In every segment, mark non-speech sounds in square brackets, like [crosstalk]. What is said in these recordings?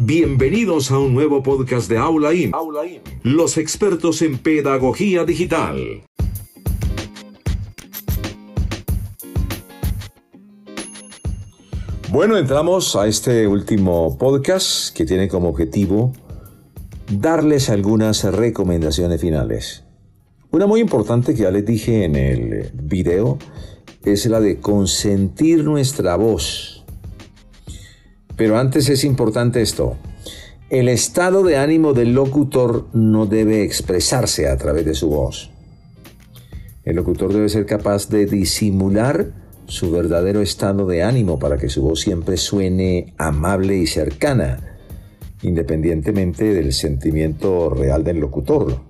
Bienvenidos a un nuevo podcast de Aula IM, los expertos en pedagogía digital. Bueno, entramos a este último podcast que tiene como objetivo darles algunas recomendaciones finales. Una muy importante que ya les dije en el video es la de consentir nuestra voz. Pero antes es importante esto. El estado de ánimo del locutor no debe expresarse a través de su voz. El locutor debe ser capaz de disimular su verdadero estado de ánimo para que su voz siempre suene amable y cercana, independientemente del sentimiento real del locutor.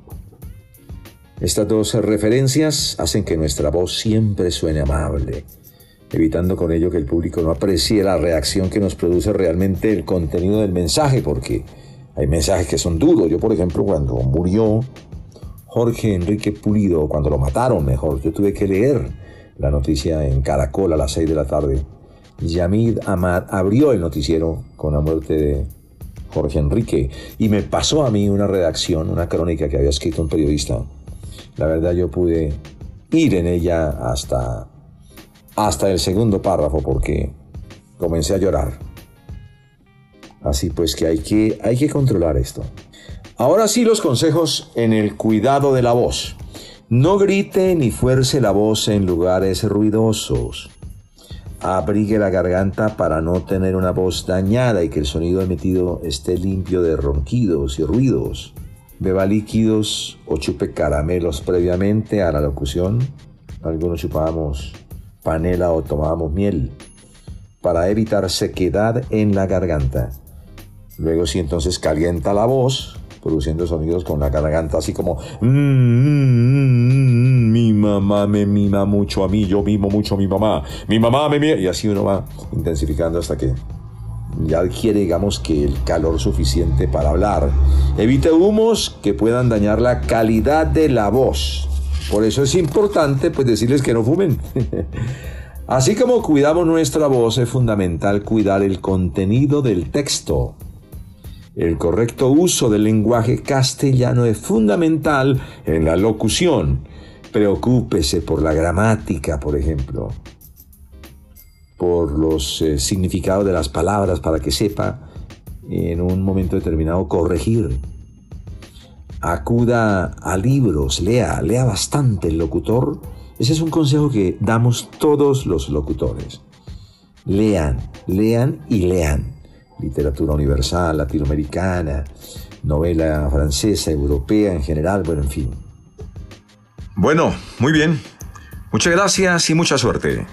Estas dos referencias hacen que nuestra voz siempre suene amable, evitando con ello que el público no aprecie la reacción que nos produce realmente el contenido del mensaje, porque hay mensajes que son duros. Yo, por ejemplo, cuando murió Jorge Enrique Pulido, cuando lo mataron mejor, yo tuve que leer la noticia en Caracol a las 6 de la tarde. Yamid Ahmad abrió el noticiero con la muerte de Jorge Enrique y me pasó a mí una redacción, una crónica que había escrito un periodista la verdad yo pude ir en ella hasta, hasta el segundo párrafo porque comencé a llorar. Así pues que hay, que hay que controlar esto. Ahora sí los consejos en el cuidado de la voz. No grite ni fuerce la voz en lugares ruidosos. Abrigue la garganta para no tener una voz dañada y que el sonido emitido esté limpio de ronquidos y ruidos beba líquidos o chupe caramelos previamente a la locución. Algunos chupábamos panela o tomábamos miel para evitar sequedad en la garganta. Luego si entonces calienta la voz, produciendo sonidos con la garganta así como mm, mm, mm, mi mamá me mima mucho a mí, yo mimo mucho a mi mamá, mi mamá me mima y así uno va intensificando hasta que ya adquiere, digamos, que el calor suficiente para hablar. Evite humos que puedan dañar la calidad de la voz. Por eso es importante, pues, decirles que no fumen. [laughs] Así como cuidamos nuestra voz, es fundamental cuidar el contenido del texto. El correcto uso del lenguaje castellano es fundamental en la locución. Preocúpese por la gramática, por ejemplo por los eh, significados de las palabras para que sepa en un momento determinado corregir. Acuda a libros, lea, lea bastante el locutor. Ese es un consejo que damos todos los locutores. Lean, lean y lean. Literatura universal, latinoamericana, novela francesa, europea en general, bueno, en fin. Bueno, muy bien. Muchas gracias y mucha suerte.